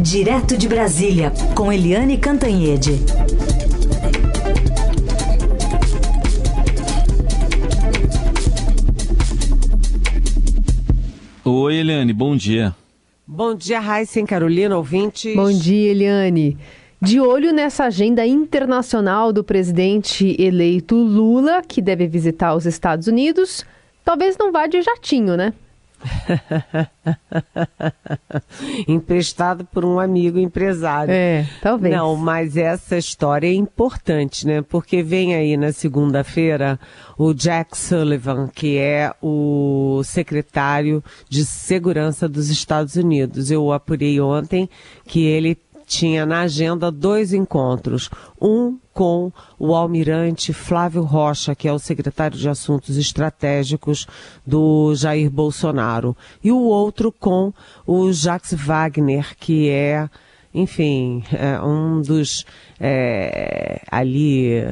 Direto de Brasília, com Eliane Cantanhede. Oi, Eliane, bom dia. Bom dia, Raíssa Carolina, ouvintes. Bom dia, Eliane. De olho nessa agenda internacional do presidente eleito Lula, que deve visitar os Estados Unidos, talvez não vá de jatinho, né? Emprestado por um amigo empresário. É, talvez. Não, mas essa história é importante, né? Porque vem aí na segunda-feira o Jack Sullivan, que é o secretário de Segurança dos Estados Unidos. Eu apurei ontem que ele tinha na agenda dois encontros. Um com o almirante Flávio Rocha, que é o secretário de Assuntos Estratégicos do Jair Bolsonaro, e o outro com o Jacques Wagner, que é enfim, é um dos é, ali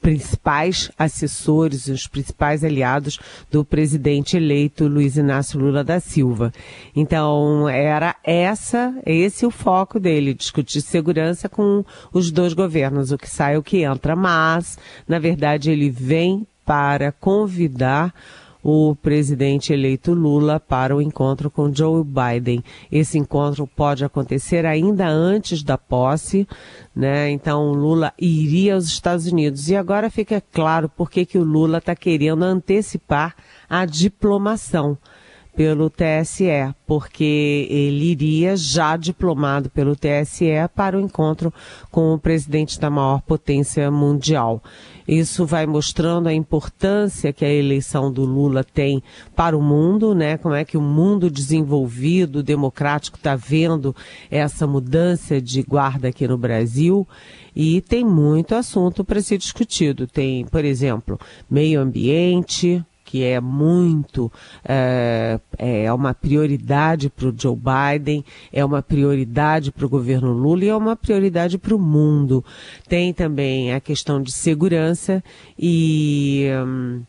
principais assessores, os principais aliados do presidente eleito Luiz Inácio Lula da Silva. Então, era essa, esse o foco dele, discutir segurança com os dois governos, o que sai, o que entra. Mas, na verdade, ele vem para convidar o presidente eleito Lula para o encontro com Joe Biden. Esse encontro pode acontecer ainda antes da posse, né? Então Lula iria aos Estados Unidos. E agora fica claro por que, que o Lula está querendo antecipar a diplomação pelo TSE, porque ele iria já diplomado pelo TSE para o encontro com o presidente da maior potência mundial. Isso vai mostrando a importância que a eleição do Lula tem para o mundo, né? Como é que o mundo desenvolvido, democrático, está vendo essa mudança de guarda aqui no Brasil. E tem muito assunto para ser discutido. Tem, por exemplo, meio ambiente, que é muito, é, é uma prioridade para o Joe Biden, é uma prioridade para o governo Lula e é uma prioridade para o mundo. Tem também a questão de segurança e. Hum,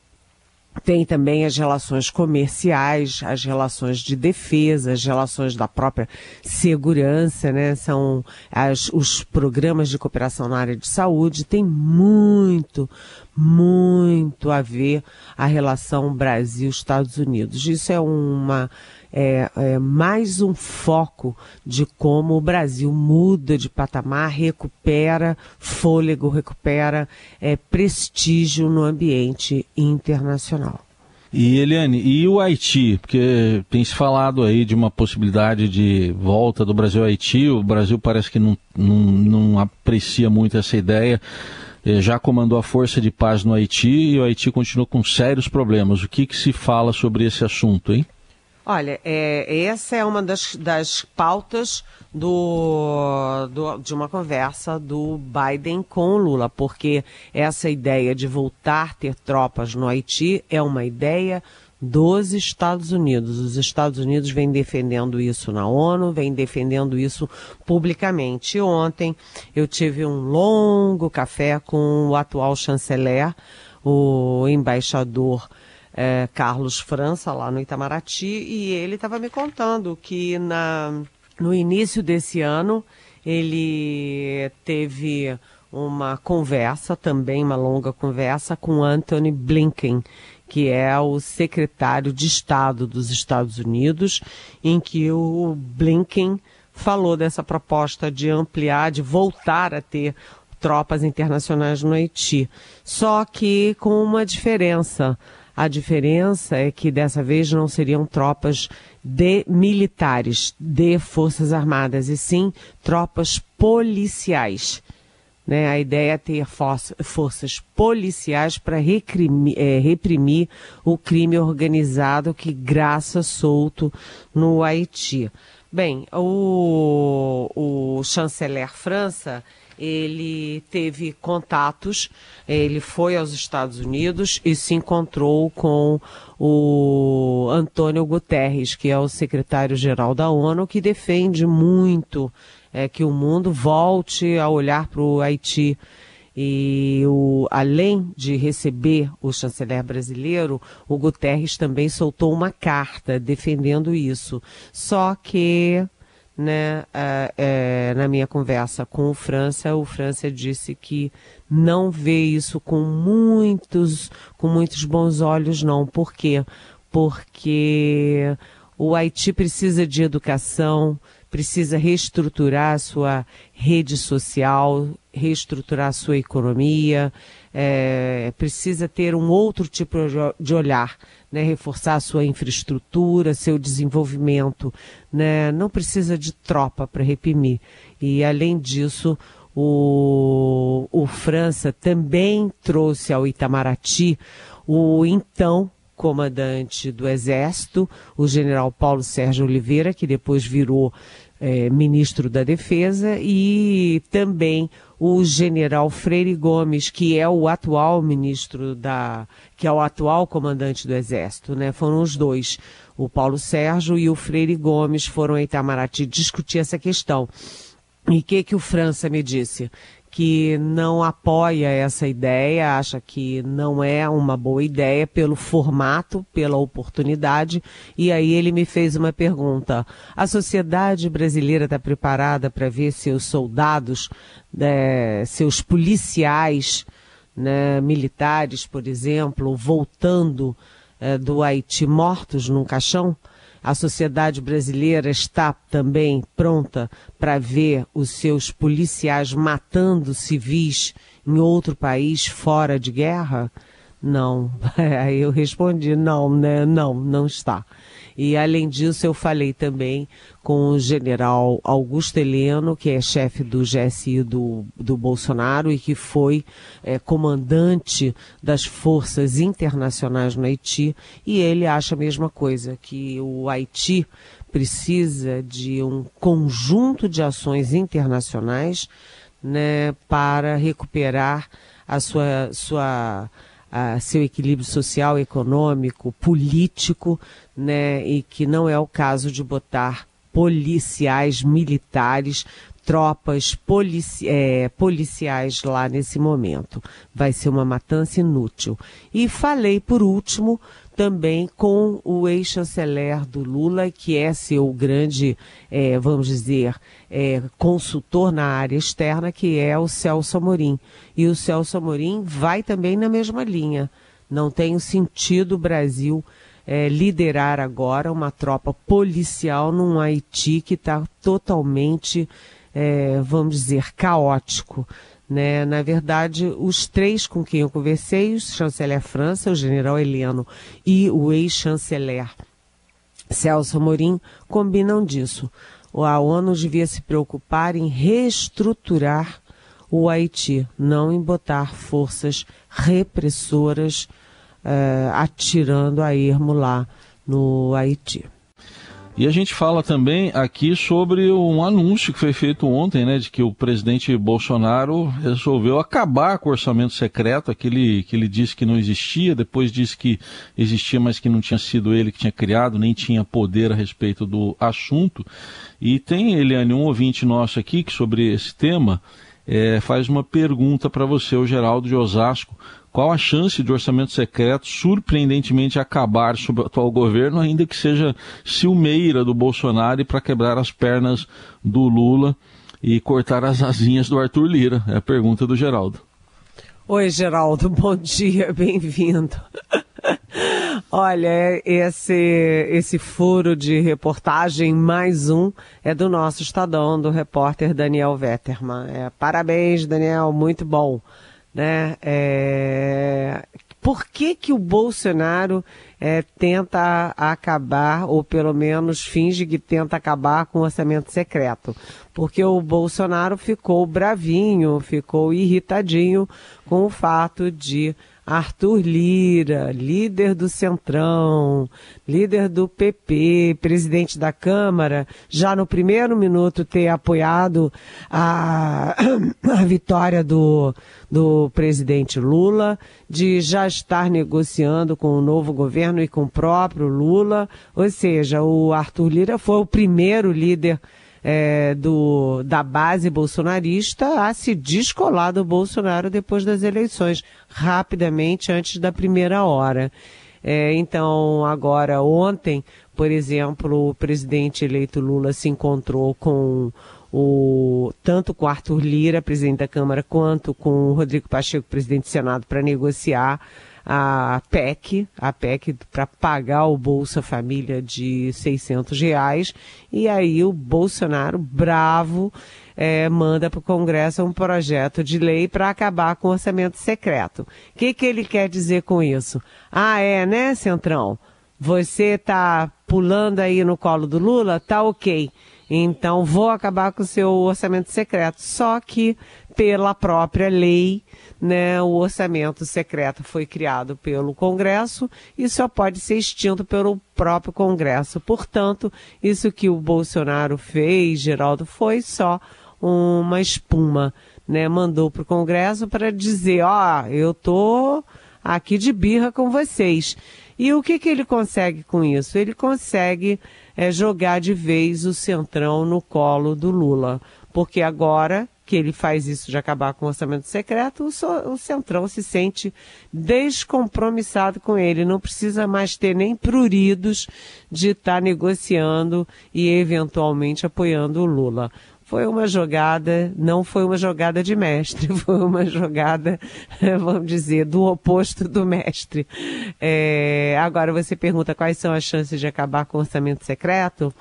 tem também as relações comerciais, as relações de defesa, as relações da própria segurança, né? São as, os programas de cooperação na área de saúde. Tem muito, muito a ver a relação Brasil-Estados Unidos. Isso é uma é, é, mais um foco de como o Brasil muda de patamar, recupera fôlego, recupera é, prestígio no ambiente internacional. E Eliane, e o Haiti? Porque tem se falado aí de uma possibilidade de volta do Brasil ao Haiti. O Brasil parece que não, não, não aprecia muito essa ideia. É, já comandou a força de paz no Haiti e o Haiti continua com sérios problemas. O que, que se fala sobre esse assunto, hein? Olha, é, essa é uma das, das pautas do, do, de uma conversa do Biden com Lula, porque essa ideia de voltar a ter tropas no Haiti é uma ideia dos Estados Unidos. Os Estados Unidos vêm defendendo isso na ONU, vêm defendendo isso publicamente. Ontem eu tive um longo café com o atual chanceler, o embaixador é, Carlos França, lá no Itamaraty, e ele estava me contando que na, no início desse ano ele teve uma conversa, também uma longa conversa, com Anthony Blinken, que é o secretário de Estado dos Estados Unidos, em que o Blinken falou dessa proposta de ampliar, de voltar a ter tropas internacionais no Haiti. Só que com uma diferença. A diferença é que dessa vez não seriam tropas de militares, de forças armadas, e sim tropas policiais. Né? A ideia é ter forças policiais para é, reprimir o crime organizado que graça solto no Haiti. Bem, o, o chanceler França ele teve contatos, ele foi aos Estados Unidos e se encontrou com o Antônio Guterres, que é o secretário-geral da ONU, que defende muito é, que o mundo volte a olhar para o Haiti. E o, além de receber o chanceler brasileiro, o Guterres também soltou uma carta defendendo isso. Só que né, é, na minha conversa com o França, o França disse que não vê isso com muitos, com muitos bons olhos, não. Por quê? Porque o Haiti precisa de educação, precisa reestruturar a sua rede social, reestruturar a sua economia, é, precisa ter um outro tipo de olhar, né, reforçar a sua infraestrutura, seu desenvolvimento, né, não precisa de tropa para reprimir. E além disso, o, o França também trouxe ao Itamaraty o então comandante do Exército, o general Paulo Sérgio Oliveira, que depois virou é, ministro da Defesa, e também o general Freire Gomes, que é o atual ministro da. que é o atual comandante do Exército, né? Foram os dois. O Paulo Sérgio e o Freire Gomes foram a Itamaraty discutir essa questão. E o que, que o França me disse? Que não apoia essa ideia, acha que não é uma boa ideia pelo formato, pela oportunidade. E aí ele me fez uma pergunta: a sociedade brasileira está preparada para ver seus soldados, né, seus policiais, né, militares, por exemplo, voltando é, do Haiti mortos num caixão? A sociedade brasileira está também pronta para ver os seus policiais matando civis em outro país fora de guerra? Não. Aí eu respondi: não, né? Não, não está. E além disso, eu falei também com o general Augusto Heleno, que é chefe do GSI do, do Bolsonaro e que foi é, comandante das forças internacionais no Haiti, e ele acha a mesma coisa, que o Haiti precisa de um conjunto de ações internacionais né, para recuperar a sua, sua a seu equilíbrio social, econômico, político, né, e que não é o caso de botar policiais militares, tropas polici é, policiais lá nesse momento. Vai ser uma matança inútil. E falei, por último, também com o ex-chanceler do Lula, que é seu grande, é, vamos dizer, é, consultor na área externa, que é o Celso Amorim. E o Celso Amorim vai também na mesma linha. Não tem sentido o Brasil é, liderar agora uma tropa policial num Haiti que está totalmente, é, vamos dizer, caótico. Né? Na verdade, os três com quem eu conversei, o chanceler França, o general Heleno e o ex-chanceler Celso Amorim, combinam disso. A ONU devia se preocupar em reestruturar o Haiti, não em botar forças repressoras uh, atirando a ermo lá no Haiti. E a gente fala também aqui sobre um anúncio que foi feito ontem, né, de que o presidente Bolsonaro resolveu acabar com o orçamento secreto, aquele que ele disse que não existia, depois disse que existia, mas que não tinha sido ele que tinha criado, nem tinha poder a respeito do assunto. E tem, Eliane, um ouvinte nosso aqui que sobre esse tema é, faz uma pergunta para você, o Geraldo de Osasco. Qual a chance de orçamento secreto surpreendentemente acabar sob o atual governo, ainda que seja ciumeira do Bolsonaro para quebrar as pernas do Lula e cortar as asinhas do Arthur Lira? É a pergunta do Geraldo. Oi, Geraldo, bom dia, bem-vindo. Olha, esse, esse furo de reportagem, mais um, é do nosso Estadão, do repórter Daniel Vetterman. É, parabéns, Daniel, muito bom né? É... Por que, que o Bolsonaro é, tenta acabar, ou pelo menos finge que tenta acabar com o orçamento secreto? Porque o Bolsonaro ficou bravinho, ficou irritadinho com o fato de Arthur Lira, líder do Centrão, líder do PP, presidente da Câmara, já no primeiro minuto ter apoiado a, a vitória do, do presidente Lula, de já estar negociando com o novo governo e com o próprio Lula. Ou seja, o Arthur Lira foi o primeiro líder é, do, da base bolsonarista a se descolar do Bolsonaro depois das eleições, rapidamente antes da primeira hora. É, então, agora, ontem, Por exemplo, o presidente eleito Lula se encontrou com o, tanto com Arthur Lira, presidente da Câmara, quanto com o Rodrigo Pacheco, presidente do Senado, para negociar a PEC, a PEC para pagar o Bolsa Família de 600 reais. E aí o Bolsonaro, bravo, é, manda para o Congresso um projeto de lei para acabar com o orçamento secreto. O que, que ele quer dizer com isso? Ah, é, né, Centrão? Você está pulando aí no colo do Lula? Tá ok. Então vou acabar com o seu orçamento secreto. Só que pela própria lei, né, o orçamento secreto foi criado pelo Congresso e só pode ser extinto pelo próprio Congresso. Portanto, isso que o Bolsonaro fez, Geraldo, foi só uma espuma, né? Mandou para o Congresso para dizer, ó, oh, eu tô aqui de birra com vocês. E o que, que ele consegue com isso? Ele consegue é, jogar de vez o Centrão no colo do Lula. Porque agora que ele faz isso de acabar com o orçamento secreto, o, so, o Centrão se sente descompromissado com ele. Não precisa mais ter nem pruridos de estar tá negociando e eventualmente apoiando o Lula foi uma jogada, não foi uma jogada de mestre, foi uma jogada, vamos dizer, do oposto do mestre. É, agora você pergunta quais são as chances de acabar com o orçamento secreto?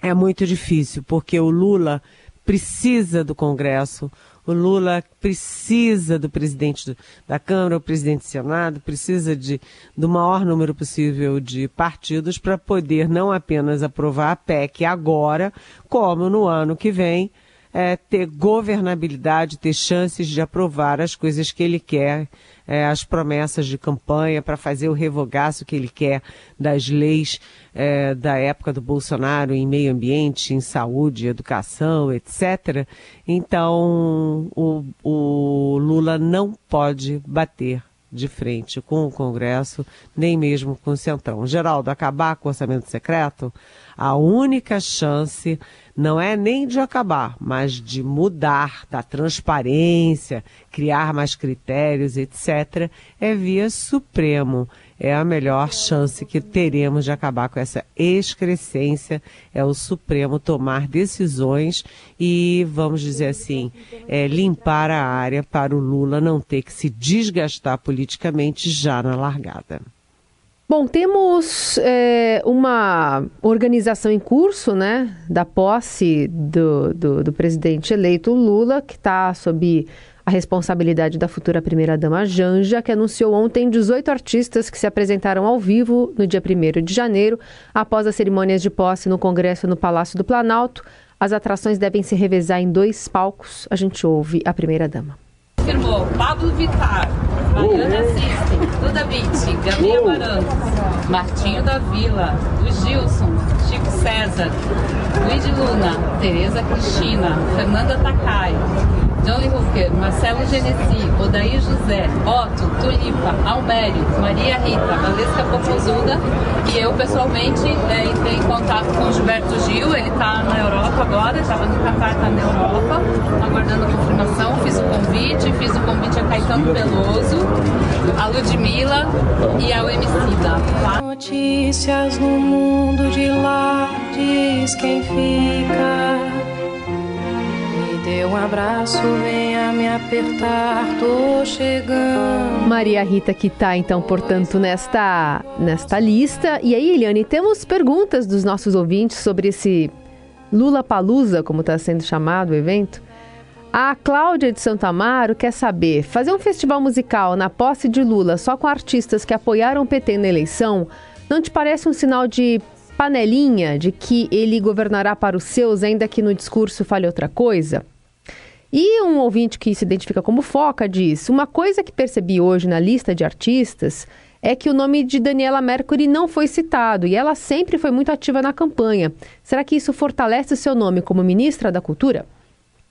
É muito difícil, porque o Lula precisa do Congresso, o Lula precisa do presidente da Câmara, o presidente do Senado, precisa de, do maior número possível de partidos para poder não apenas aprovar a PEC agora, como no ano que vem, é, ter governabilidade, ter chances de aprovar as coisas que ele quer é, as promessas de campanha para fazer o revogaço que ele quer das leis é, da época do Bolsonaro em meio ambiente, em saúde, educação, etc. Então, o, o Lula não pode bater de frente com o Congresso, nem mesmo com o Centrão. Geraldo, acabar com o orçamento secreto, a única chance não é nem de acabar, mas de mudar da transparência, criar mais critérios, etc., é via Supremo. É a melhor chance que teremos de acabar com essa excrescência, é o Supremo tomar decisões e, vamos dizer assim, é, limpar a área para o Lula não ter que se desgastar politicamente já na largada. Bom, temos é, uma organização em curso, né, da posse do, do, do presidente eleito Lula, que está sob a responsabilidade da futura primeira-dama Janja, que anunciou ontem 18 artistas que se apresentaram ao vivo no dia 1 de janeiro, após as cerimônias de posse no Congresso no Palácio do Planalto. As atrações devem se revezar em dois palcos. A gente ouve a primeira-dama. Firmou Pablo Vittar, Mariana Assiste, Duda Beat, Gabi Amarantos, Martinho da Vila, o Gilson, Chico César, Luiz de Luna, Tereza Cristina, Fernanda Takai, Johnny Hooker, Marcelo Genesi, Odair José, Otto, Tulipa, Almério, Maria Rita, Valesca Popozuda e eu pessoalmente é, entrei em contato com Gilberto Gil, ele está na Europa agora, estava no Catar, está na Europa, aguardando a confirmação, fiz o convite, fiz o convite a Caetano Veloso, a Ludmilla e ao Emicida. Notícias no mundo de lá, diz quem fica um abraço, venha me apertar, tô chegando. Maria Rita que está então, portanto, nesta, nesta lista. E aí, Eliane, temos perguntas dos nossos ouvintes sobre esse Lula Palusa, como está sendo chamado o evento. A Cláudia de Santo Amaro quer saber: fazer um festival musical na posse de Lula só com artistas que apoiaram o PT na eleição não te parece um sinal de panelinha de que ele governará para os seus, ainda que no discurso fale outra coisa? E um ouvinte que se identifica como Foca diz: Uma coisa que percebi hoje na lista de artistas é que o nome de Daniela Mercury não foi citado e ela sempre foi muito ativa na campanha. Será que isso fortalece o seu nome como ministra da Cultura?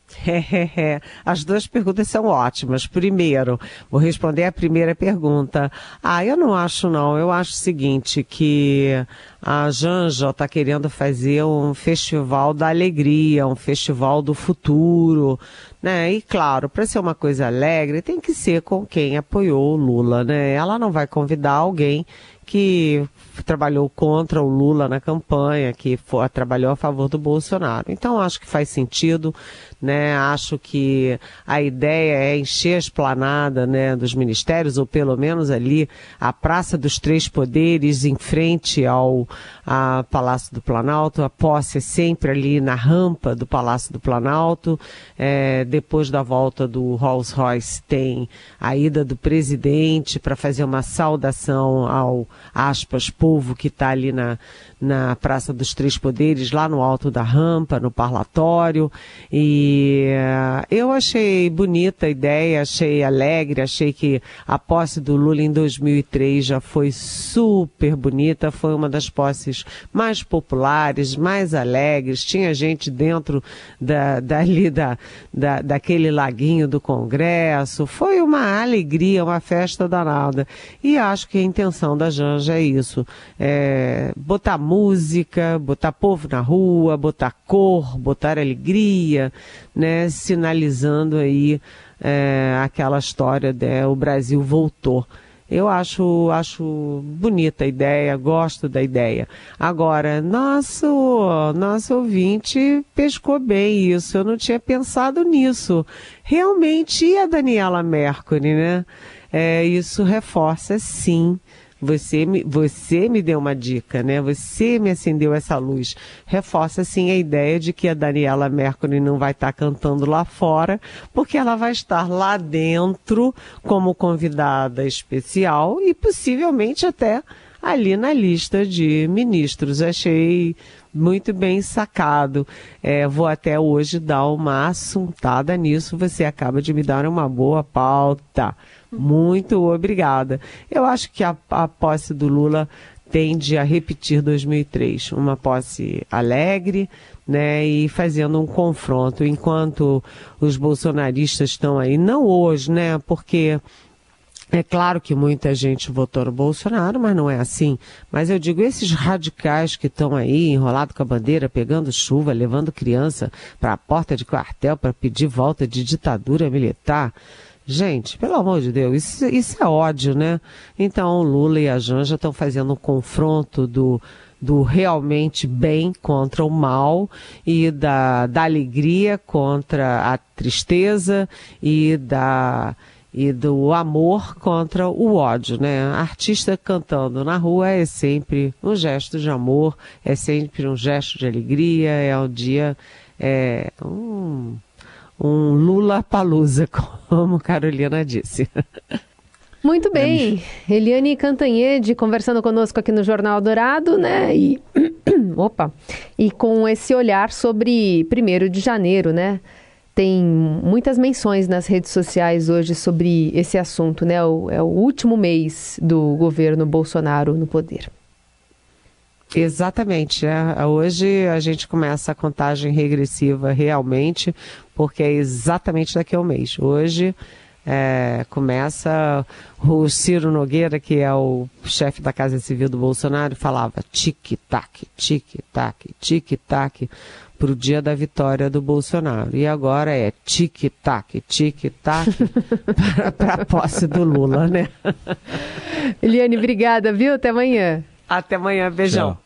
As duas perguntas são ótimas. Primeiro, vou responder a primeira pergunta. Ah, eu não acho não. Eu acho o seguinte, que a Janja está querendo fazer um festival da alegria, um festival do futuro, né? E claro, para ser uma coisa alegre, tem que ser com quem apoiou o Lula, né? Ela não vai convidar alguém que trabalhou contra o Lula na campanha, que for, trabalhou a favor do Bolsonaro. Então acho que faz sentido, né? Acho que a ideia é encher a esplanada, né, dos ministérios ou pelo menos ali a Praça dos Três Poderes em frente ao Palácio do Planalto. A posse é sempre ali na rampa do Palácio do Planalto. É, depois da volta do Rolls Royce tem a ida do presidente para fazer uma saudação ao aspas povo que está ali na, na Praça dos Três Poderes, lá no alto da rampa, no parlatório. E uh, eu achei bonita a ideia, achei alegre, achei que a posse do Lula em 2003 já foi super bonita, foi uma das posses mais populares, mais alegres. Tinha gente dentro da, dali da, da, daquele laguinho do Congresso. Foi uma alegria, uma festa danada. E acho que a intenção da Janja é isso: é botar música, botar povo na rua, botar cor, botar alegria, né? Sinalizando aí é, aquela história de né, o Brasil voltou. Eu acho, acho bonita a ideia, gosto da ideia. Agora, nosso, nosso ouvinte pescou bem isso, eu não tinha pensado nisso. Realmente, e a Daniela Mercury, né? É, isso reforça, sim, você me, você me deu uma dica, né? Você me acendeu essa luz. Reforça, sim, a ideia de que a Daniela Mercury não vai estar cantando lá fora, porque ela vai estar lá dentro como convidada especial e possivelmente até ali na lista de ministros. Achei muito bem sacado. É, vou até hoje dar uma assuntada nisso. Você acaba de me dar uma boa pauta. Muito obrigada. Eu acho que a, a posse do Lula tende a repetir 2003, uma posse alegre, né, e fazendo um confronto, enquanto os bolsonaristas estão aí, não hoje, né, porque é claro que muita gente votou no Bolsonaro, mas não é assim. Mas eu digo, esses radicais que estão aí, enrolados com a bandeira, pegando chuva, levando criança para a porta de quartel para pedir volta de ditadura militar, Gente, pelo amor de Deus, isso, isso é ódio, né? Então, Lula e a Janja estão fazendo um confronto do, do realmente bem contra o mal e da, da alegria contra a tristeza e da e do amor contra o ódio, né? Artista cantando na rua é sempre um gesto de amor, é sempre um gesto de alegria, é um dia é um um Lula palusa, como Carolina disse. Muito bem, Eliane Cantanhede conversando conosco aqui no Jornal Dourado, né? E opa, e com esse olhar sobre 1 de janeiro, né? Tem muitas menções nas redes sociais hoje sobre esse assunto, né? O, é o último mês do governo Bolsonaro no poder. Exatamente. É. Hoje a gente começa a contagem regressiva realmente, porque é exatamente daqui a um mês. Hoje é, começa o Ciro Nogueira, que é o chefe da Casa Civil do Bolsonaro, falava tic-tac, tic-tac, tic-tac para o dia da vitória do Bolsonaro. E agora é tic-tac, tic-tac para a posse do Lula, né? Eliane, obrigada, viu? Até amanhã. Até amanhã, beijão. Tchau.